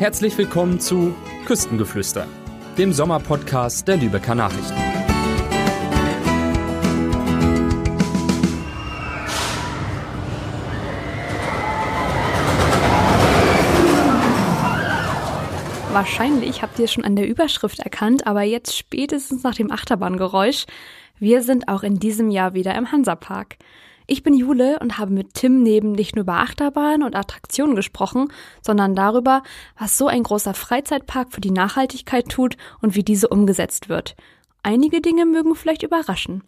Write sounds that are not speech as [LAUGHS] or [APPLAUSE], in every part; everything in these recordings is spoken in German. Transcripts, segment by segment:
Herzlich willkommen zu Küstengeflüster, dem Sommerpodcast der Lübecker Nachrichten. Wahrscheinlich habt ihr es schon an der Überschrift erkannt, aber jetzt spätestens nach dem Achterbahngeräusch. Wir sind auch in diesem Jahr wieder im Hansapark. Ich bin Jule und habe mit Tim neben nicht nur über Achterbahnen und Attraktionen gesprochen, sondern darüber, was so ein großer Freizeitpark für die Nachhaltigkeit tut und wie diese umgesetzt wird. Einige Dinge mögen vielleicht überraschen.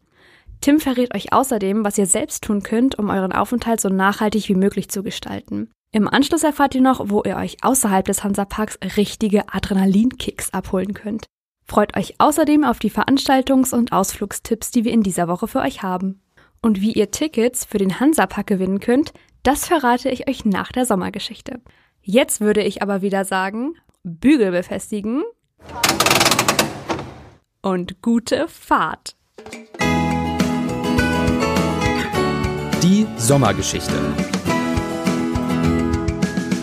Tim verrät euch außerdem, was ihr selbst tun könnt, um euren Aufenthalt so nachhaltig wie möglich zu gestalten. Im Anschluss erfahrt ihr noch, wo ihr euch außerhalb des Hansaparks richtige Adrenalinkicks abholen könnt. Freut euch außerdem auf die Veranstaltungs- und Ausflugstipps, die wir in dieser Woche für euch haben. Und wie ihr Tickets für den Hansapark gewinnen könnt, das verrate ich euch nach der Sommergeschichte. Jetzt würde ich aber wieder sagen, Bügel befestigen und gute Fahrt. Die Sommergeschichte.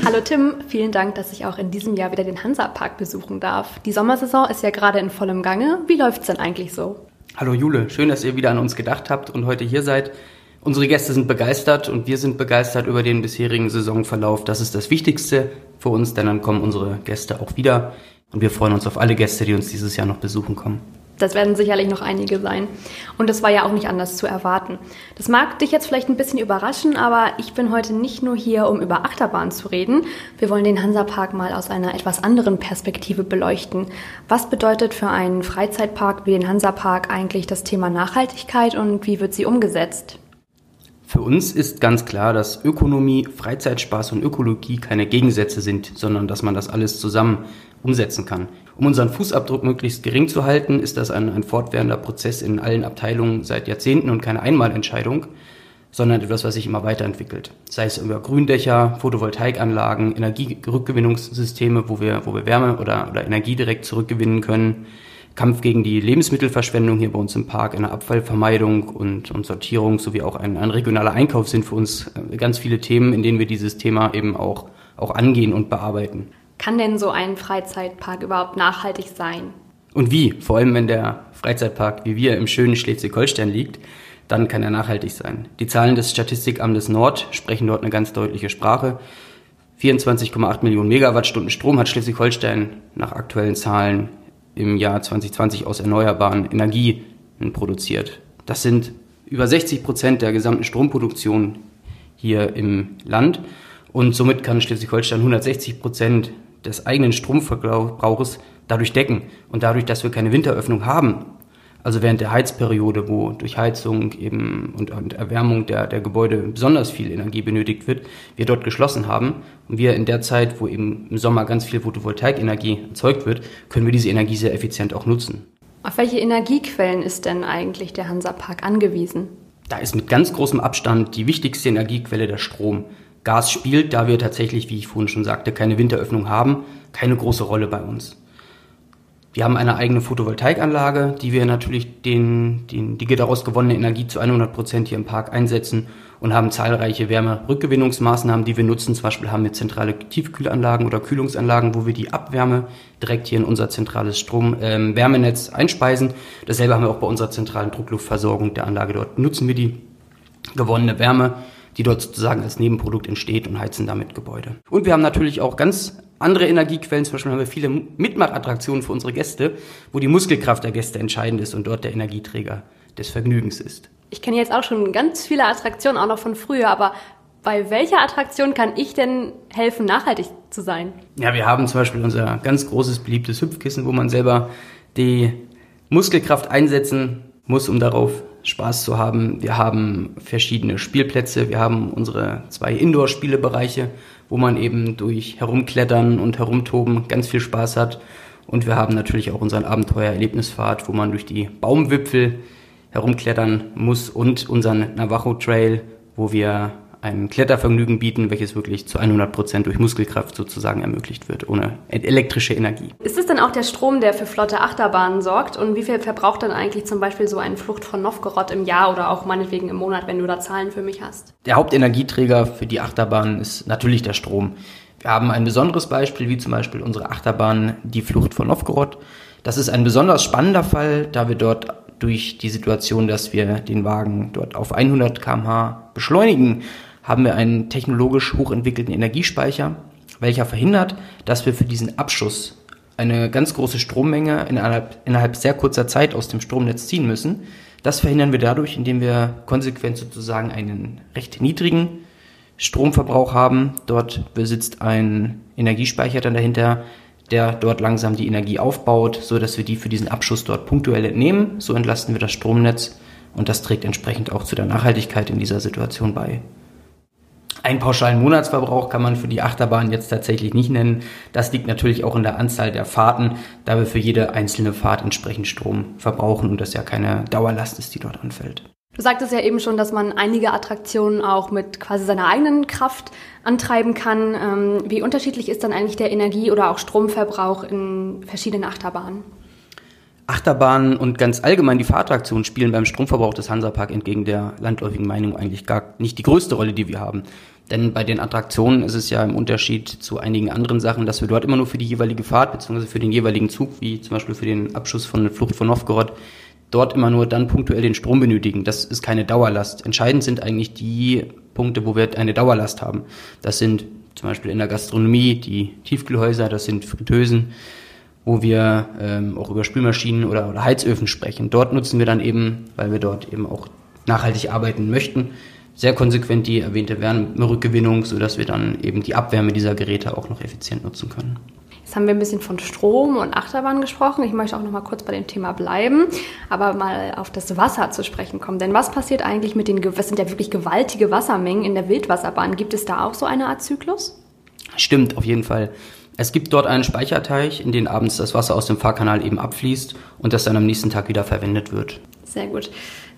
Hallo Tim, vielen Dank, dass ich auch in diesem Jahr wieder den Hansapark besuchen darf. Die Sommersaison ist ja gerade in vollem Gange. Wie läuft's denn eigentlich so? Hallo Jule, schön, dass ihr wieder an uns gedacht habt und heute hier seid. Unsere Gäste sind begeistert und wir sind begeistert über den bisherigen Saisonverlauf. Das ist das Wichtigste für uns, denn dann kommen unsere Gäste auch wieder und wir freuen uns auf alle Gäste, die uns dieses Jahr noch besuchen kommen. Das werden sicherlich noch einige sein. Und das war ja auch nicht anders zu erwarten. Das mag dich jetzt vielleicht ein bisschen überraschen, aber ich bin heute nicht nur hier, um über Achterbahn zu reden. Wir wollen den Hansapark mal aus einer etwas anderen Perspektive beleuchten. Was bedeutet für einen Freizeitpark wie den Hansapark eigentlich das Thema Nachhaltigkeit und wie wird sie umgesetzt? Für uns ist ganz klar, dass Ökonomie, Freizeitspaß und Ökologie keine Gegensätze sind, sondern dass man das alles zusammen umsetzen kann. Um unseren Fußabdruck möglichst gering zu halten, ist das ein, ein fortwährender Prozess in allen Abteilungen seit Jahrzehnten und keine Einmalentscheidung, sondern etwas, was sich immer weiterentwickelt. Sei es über Gründächer, Photovoltaikanlagen, Energierückgewinnungssysteme, wo wir, wo wir Wärme oder, oder Energie direkt zurückgewinnen können, Kampf gegen die Lebensmittelverschwendung hier bei uns im Park, eine Abfallvermeidung und, und Sortierung sowie auch ein, ein regionaler Einkauf sind für uns äh, ganz viele Themen, in denen wir dieses Thema eben auch, auch angehen und bearbeiten. Kann denn so ein Freizeitpark überhaupt nachhaltig sein? Und wie? Vor allem, wenn der Freizeitpark wie wir im schönen Schleswig-Holstein liegt, dann kann er nachhaltig sein. Die Zahlen des Statistikamtes Nord sprechen dort eine ganz deutliche Sprache. 24,8 Millionen Megawattstunden Strom hat Schleswig-Holstein nach aktuellen Zahlen im Jahr 2020 aus erneuerbaren Energien produziert. Das sind über 60 Prozent der gesamten Stromproduktion hier im Land. Und somit kann Schleswig-Holstein 160 Prozent des eigenen Stromverbrauches dadurch decken. Und dadurch, dass wir keine Winteröffnung haben, also während der Heizperiode, wo durch Heizung eben und, und, Erwärmung der, der Gebäude besonders viel Energie benötigt wird, wir dort geschlossen haben und wir in der Zeit, wo eben im Sommer ganz viel Photovoltaikenergie erzeugt wird, können wir diese Energie sehr effizient auch nutzen. Auf welche Energiequellen ist denn eigentlich der Hansapark angewiesen? Da ist mit ganz großem Abstand die wichtigste Energiequelle der Strom. Gas spielt, da wir tatsächlich, wie ich vorhin schon sagte, keine Winteröffnung haben, keine große Rolle bei uns. Wir haben eine eigene Photovoltaikanlage, die wir natürlich den, den, die daraus gewonnene Energie zu 100 Prozent hier im Park einsetzen und haben zahlreiche Wärmerückgewinnungsmaßnahmen, die wir nutzen. Zum Beispiel haben wir zentrale Tiefkühlanlagen oder Kühlungsanlagen, wo wir die Abwärme direkt hier in unser zentrales Strom-Wärmenetz ähm, einspeisen. Dasselbe haben wir auch bei unserer zentralen Druckluftversorgung der Anlage. Dort nutzen wir die gewonnene Wärme die dort sozusagen als Nebenprodukt entsteht und heizen damit Gebäude. Und wir haben natürlich auch ganz andere Energiequellen, zum Beispiel haben wir viele Mitmachattraktionen für unsere Gäste, wo die Muskelkraft der Gäste entscheidend ist und dort der Energieträger des Vergnügens ist. Ich kenne jetzt auch schon ganz viele Attraktionen, auch noch von früher, aber bei welcher Attraktion kann ich denn helfen, nachhaltig zu sein? Ja, wir haben zum Beispiel unser ganz großes, beliebtes Hüpfkissen, wo man selber die Muskelkraft einsetzen muss, um darauf Spaß zu haben. Wir haben verschiedene Spielplätze. Wir haben unsere zwei Indoor-Spielebereiche, wo man eben durch Herumklettern und Herumtoben ganz viel Spaß hat. Und wir haben natürlich auch unseren Abenteuer-Erlebnisfahrt, wo man durch die Baumwipfel herumklettern muss und unseren Navajo Trail, wo wir ein Klettervergnügen bieten, welches wirklich zu 100 Prozent durch Muskelkraft sozusagen ermöglicht wird, ohne elektrische Energie. Ist es denn auch der Strom, der für flotte Achterbahnen sorgt? Und wie viel verbraucht dann eigentlich zum Beispiel so eine Flucht von Novgorod im Jahr oder auch meinetwegen im Monat, wenn du da Zahlen für mich hast? Der Hauptenergieträger für die Achterbahnen ist natürlich der Strom. Wir haben ein besonderes Beispiel, wie zum Beispiel unsere Achterbahn Die Flucht von Novgorod. Das ist ein besonders spannender Fall, da wir dort durch die Situation, dass wir den Wagen dort auf 100 km/h beschleunigen, haben wir einen technologisch hochentwickelten Energiespeicher, welcher verhindert, dass wir für diesen Abschuss eine ganz große Strommenge innerhalb, innerhalb sehr kurzer Zeit aus dem Stromnetz ziehen müssen. Das verhindern wir dadurch, indem wir konsequent sozusagen einen recht niedrigen Stromverbrauch haben. Dort besitzt ein Energiespeicher dann dahinter, der dort langsam die Energie aufbaut, so dass wir die für diesen Abschuss dort punktuell entnehmen. So entlasten wir das Stromnetz und das trägt entsprechend auch zu der Nachhaltigkeit in dieser Situation bei. Einen pauschalen Monatsverbrauch kann man für die Achterbahn jetzt tatsächlich nicht nennen. Das liegt natürlich auch in der Anzahl der Fahrten, da wir für jede einzelne Fahrt entsprechend Strom verbrauchen und das ja keine Dauerlast ist, die dort anfällt. Du sagtest ja eben schon, dass man einige Attraktionen auch mit quasi seiner eigenen Kraft antreiben kann. Ähm, wie unterschiedlich ist dann eigentlich der Energie- oder auch Stromverbrauch in verschiedenen Achterbahnen? Achterbahnen und ganz allgemein die Fahrattraktionen spielen beim Stromverbrauch des Hansapark entgegen der landläufigen Meinung eigentlich gar nicht die größte Rolle, die wir haben. Denn bei den Attraktionen ist es ja im Unterschied zu einigen anderen Sachen, dass wir dort immer nur für die jeweilige Fahrt bzw. für den jeweiligen Zug, wie zum Beispiel für den Abschuss von der Flucht von Novgorod, dort immer nur dann punktuell den Strom benötigen. Das ist keine Dauerlast. Entscheidend sind eigentlich die Punkte, wo wir eine Dauerlast haben. Das sind zum Beispiel in der Gastronomie die Tiefkühlhäuser, das sind Fritteusen, wo wir ähm, auch über Spülmaschinen oder, oder Heizöfen sprechen. Dort nutzen wir dann eben, weil wir dort eben auch nachhaltig arbeiten möchten, sehr konsequent die erwähnte Wärmerückgewinnung, sodass wir dann eben die Abwärme dieser Geräte auch noch effizient nutzen können. Jetzt haben wir ein bisschen von Strom und Achterbahn gesprochen. Ich möchte auch noch mal kurz bei dem Thema bleiben, aber mal auf das Wasser zu sprechen kommen. Denn was passiert eigentlich mit den, was sind ja wirklich gewaltige Wassermengen in der Wildwasserbahn? Gibt es da auch so eine Art Zyklus? Stimmt, auf jeden Fall. Es gibt dort einen Speicherteich, in den abends das Wasser aus dem Fahrkanal eben abfließt und das dann am nächsten Tag wieder verwendet wird. Sehr gut.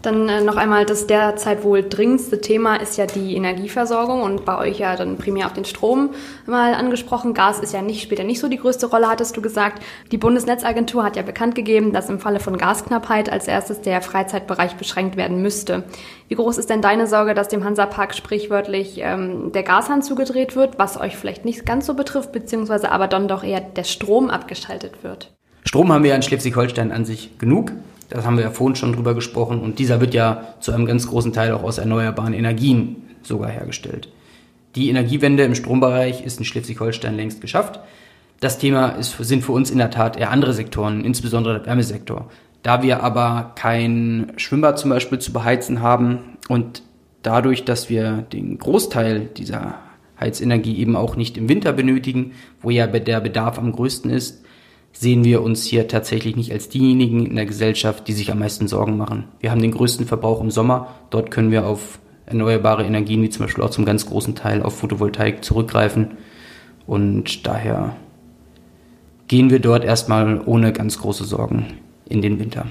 Dann äh, noch einmal das derzeit wohl dringendste Thema ist ja die Energieversorgung und bei euch ja dann primär auf den Strom mal angesprochen. Gas ist ja nicht, später nicht so die größte Rolle, hattest du gesagt. Die Bundesnetzagentur hat ja bekannt gegeben, dass im Falle von Gasknappheit als erstes der Freizeitbereich beschränkt werden müsste. Wie groß ist denn deine Sorge, dass dem Hansapark sprichwörtlich ähm, der Gashahn zugedreht wird, was euch vielleicht nicht ganz so betrifft, beziehungsweise aber dann doch eher der Strom abgeschaltet wird? Strom haben wir ja in Schleswig-Holstein an sich genug. Das haben wir ja vorhin schon drüber gesprochen. Und dieser wird ja zu einem ganz großen Teil auch aus erneuerbaren Energien sogar hergestellt. Die Energiewende im Strombereich ist in Schleswig-Holstein längst geschafft. Das Thema ist, sind für uns in der Tat eher andere Sektoren, insbesondere der Wärmesektor. Da wir aber kein Schwimmbad zum Beispiel zu beheizen haben und dadurch, dass wir den Großteil dieser Heizenergie eben auch nicht im Winter benötigen, wo ja der Bedarf am größten ist, sehen wir uns hier tatsächlich nicht als diejenigen in der Gesellschaft, die sich am meisten Sorgen machen. Wir haben den größten Verbrauch im Sommer. Dort können wir auf erneuerbare Energien, wie zum Beispiel auch zum ganz großen Teil auf Photovoltaik zurückgreifen. Und daher gehen wir dort erstmal ohne ganz große Sorgen in den Winter.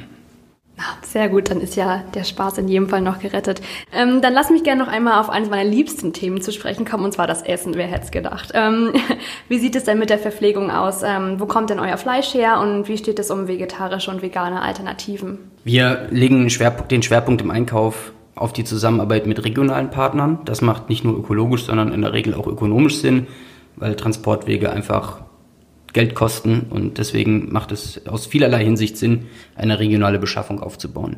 Sehr gut, dann ist ja der Spaß in jedem Fall noch gerettet. Ähm, dann lass mich gerne noch einmal auf eines meiner liebsten Themen zu sprechen kommen, und zwar das Essen. Wer hätte es gedacht? Ähm, [LAUGHS] wie sieht es denn mit der Verpflegung aus? Ähm, wo kommt denn euer Fleisch her und wie steht es um vegetarische und vegane Alternativen? Wir legen den Schwerpunkt im Einkauf auf die Zusammenarbeit mit regionalen Partnern. Das macht nicht nur ökologisch, sondern in der Regel auch ökonomisch Sinn, weil Transportwege einfach Geld kosten und deswegen macht es aus vielerlei Hinsicht Sinn, eine regionale Beschaffung aufzubauen.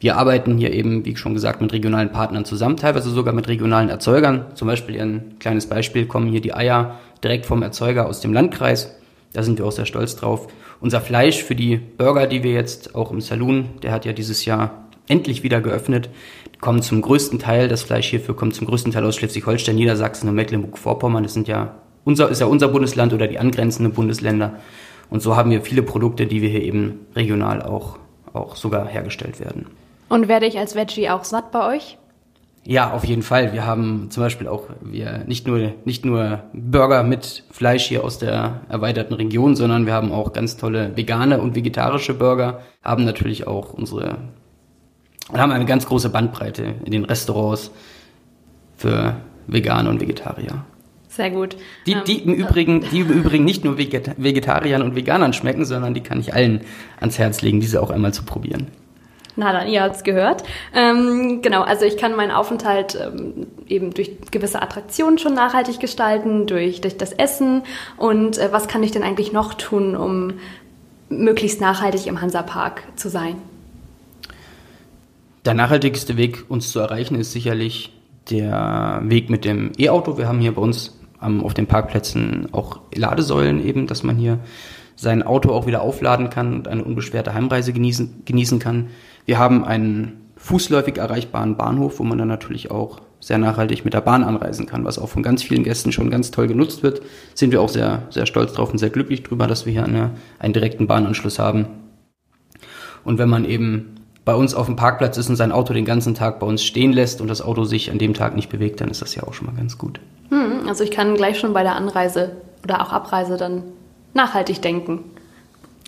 Wir arbeiten hier eben, wie schon gesagt, mit regionalen Partnern zusammen, teilweise sogar mit regionalen Erzeugern. Zum Beispiel ein kleines Beispiel kommen hier die Eier direkt vom Erzeuger aus dem Landkreis. Da sind wir auch sehr stolz drauf. Unser Fleisch für die Burger, die wir jetzt auch im Saloon, der hat ja dieses Jahr endlich wieder geöffnet, kommen zum größten Teil, das Fleisch hierfür kommt zum größten Teil aus Schleswig-Holstein, Niedersachsen und Mecklenburg-Vorpommern. Das sind ja unser, ist ja unser Bundesland oder die angrenzenden Bundesländer. Und so haben wir viele Produkte, die wir hier eben regional auch, auch sogar hergestellt werden. Und werde ich als Veggie auch satt bei euch? Ja, auf jeden Fall. Wir haben zum Beispiel auch wir nicht nur nicht nur Burger mit Fleisch hier aus der erweiterten Region, sondern wir haben auch ganz tolle vegane und vegetarische Burger. Haben natürlich auch unsere und haben eine ganz große Bandbreite in den Restaurants für Veganer und Vegetarier. Sehr gut. Die, die, im Übrigen, die im [LAUGHS] Übrigen nicht nur Vegetariern und Veganern schmecken, sondern die kann ich allen ans Herz legen, diese auch einmal zu probieren. Na dann, ihr habt's gehört. Ähm, genau, also ich kann meinen Aufenthalt ähm, eben durch gewisse Attraktionen schon nachhaltig gestalten, durch, durch das Essen. Und äh, was kann ich denn eigentlich noch tun, um möglichst nachhaltig im Hansapark zu sein? Der nachhaltigste Weg, uns zu erreichen, ist sicherlich der Weg mit dem E-Auto. Wir haben hier bei uns ähm, auf den Parkplätzen auch Ladesäulen eben, dass man hier sein Auto auch wieder aufladen kann und eine unbeschwerte Heimreise genießen, genießen kann. Wir haben einen fußläufig erreichbaren Bahnhof, wo man dann natürlich auch sehr nachhaltig mit der Bahn anreisen kann, was auch von ganz vielen Gästen schon ganz toll genutzt wird. Sind wir auch sehr, sehr stolz drauf und sehr glücklich drüber, dass wir hier eine, einen direkten Bahnanschluss haben. Und wenn man eben bei uns auf dem Parkplatz ist und sein Auto den ganzen Tag bei uns stehen lässt und das Auto sich an dem Tag nicht bewegt, dann ist das ja auch schon mal ganz gut. Hm, also ich kann gleich schon bei der Anreise oder auch Abreise dann nachhaltig denken.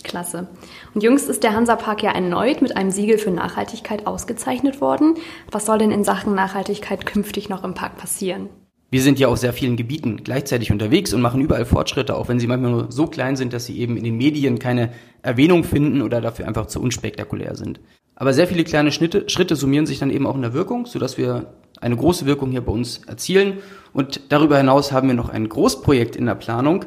Klasse. Und jüngst ist der Hansapark ja erneut mit einem Siegel für Nachhaltigkeit ausgezeichnet worden. Was soll denn in Sachen Nachhaltigkeit künftig noch im Park passieren? Wir sind ja auf sehr vielen Gebieten gleichzeitig unterwegs und machen überall Fortschritte, auch wenn sie manchmal nur so klein sind, dass sie eben in den Medien keine Erwähnung finden oder dafür einfach zu unspektakulär sind. Aber sehr viele kleine Schritte, Schritte summieren sich dann eben auch in der Wirkung, sodass wir eine große Wirkung hier bei uns erzielen. Und darüber hinaus haben wir noch ein Großprojekt in der Planung,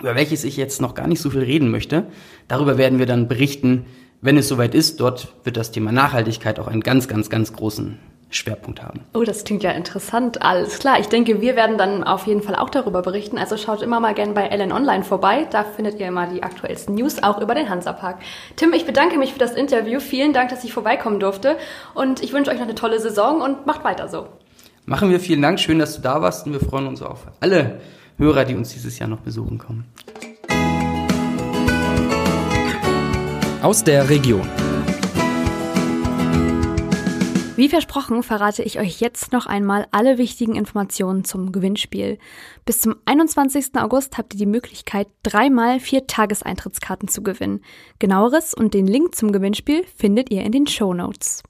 über welches ich jetzt noch gar nicht so viel reden möchte. Darüber werden wir dann berichten, wenn es soweit ist. Dort wird das Thema Nachhaltigkeit auch einen ganz, ganz, ganz großen Schwerpunkt haben. Oh, das klingt ja interessant. Alles klar. Ich denke, wir werden dann auf jeden Fall auch darüber berichten. Also schaut immer mal gerne bei Ellen Online vorbei. Da findet ihr immer die aktuellsten News, auch über den Hansapark. Tim, ich bedanke mich für das Interview. Vielen Dank, dass ich vorbeikommen durfte. Und ich wünsche euch noch eine tolle Saison und macht weiter so. Machen wir. Vielen Dank. Schön, dass du da warst. Und wir freuen uns auf alle Hörer, die uns dieses Jahr noch besuchen kommen. Aus der Region. Wie versprochen verrate ich euch jetzt noch einmal alle wichtigen Informationen zum Gewinnspiel. Bis zum 21. August habt ihr die Möglichkeit, dreimal vier Tageseintrittskarten zu gewinnen. Genaueres und den Link zum Gewinnspiel findet ihr in den Show Notes.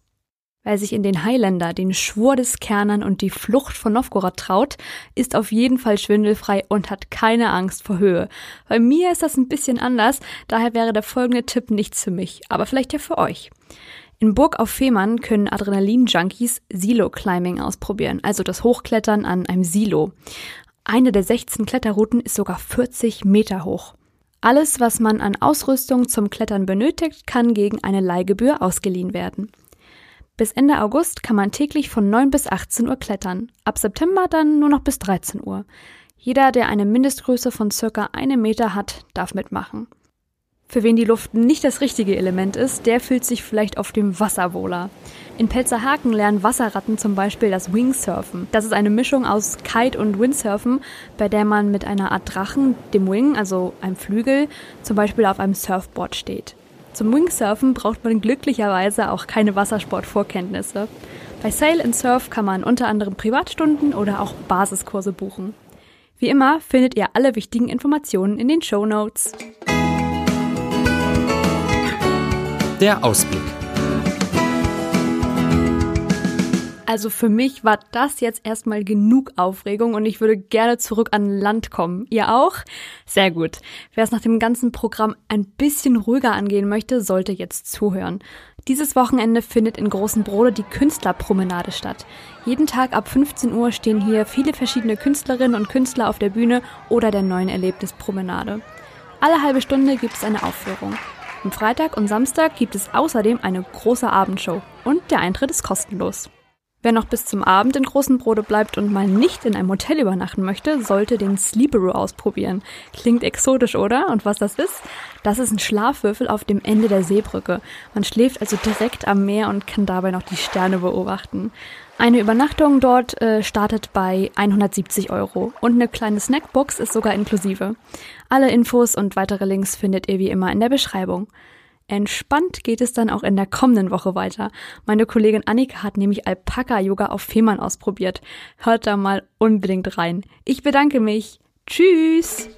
Wer sich in den Highlander, den Schwur des Kernern und die Flucht von Novgorod traut, ist auf jeden Fall schwindelfrei und hat keine Angst vor Höhe. Bei mir ist das ein bisschen anders, daher wäre der folgende Tipp nichts für mich, aber vielleicht ja für euch. In Burg auf Fehmarn können Adrenalin-Junkies Silo-Climbing ausprobieren, also das Hochklettern an einem Silo. Eine der 16 Kletterrouten ist sogar 40 Meter hoch. Alles, was man an Ausrüstung zum Klettern benötigt, kann gegen eine Leihgebühr ausgeliehen werden. Bis Ende August kann man täglich von 9 bis 18 Uhr klettern, ab September dann nur noch bis 13 Uhr. Jeder, der eine Mindestgröße von circa einem Meter hat, darf mitmachen. Für wen die Luft nicht das richtige Element ist, der fühlt sich vielleicht auf dem Wasser wohler. In Pelzerhaken lernen Wasserratten zum Beispiel das Wingsurfen. Das ist eine Mischung aus Kite- und Windsurfen, bei der man mit einer Art Drachen, dem Wing, also einem Flügel, zum Beispiel auf einem Surfboard steht. Zum Wingsurfen braucht man glücklicherweise auch keine Wassersportvorkenntnisse. Bei Sail and Surf kann man unter anderem Privatstunden oder auch Basiskurse buchen. Wie immer findet ihr alle wichtigen Informationen in den Show Notes. Der Ausblick. Also für mich war das jetzt erstmal genug Aufregung und ich würde gerne zurück an Land kommen. Ihr auch? Sehr gut. Wer es nach dem ganzen Programm ein bisschen ruhiger angehen möchte, sollte jetzt zuhören. Dieses Wochenende findet in Großen Brode die Künstlerpromenade statt. Jeden Tag ab 15 Uhr stehen hier viele verschiedene Künstlerinnen und Künstler auf der Bühne oder der neuen Erlebnispromenade. Alle halbe Stunde gibt es eine Aufführung. Am Freitag und Samstag gibt es außerdem eine große Abendshow und der Eintritt ist kostenlos. Wer noch bis zum Abend in großen Brode bleibt und mal nicht in einem Hotel übernachten möchte, sollte den Sleeperoo ausprobieren. Klingt exotisch, oder? Und was das ist? Das ist ein Schlafwürfel auf dem Ende der Seebrücke. Man schläft also direkt am Meer und kann dabei noch die Sterne beobachten. Eine Übernachtung dort äh, startet bei 170 Euro und eine kleine Snackbox ist sogar inklusive. Alle Infos und weitere Links findet ihr wie immer in der Beschreibung. Entspannt geht es dann auch in der kommenden Woche weiter. Meine Kollegin Annika hat nämlich Alpaka-Yoga auf Fehmarn ausprobiert. Hört da mal unbedingt rein. Ich bedanke mich. Tschüss!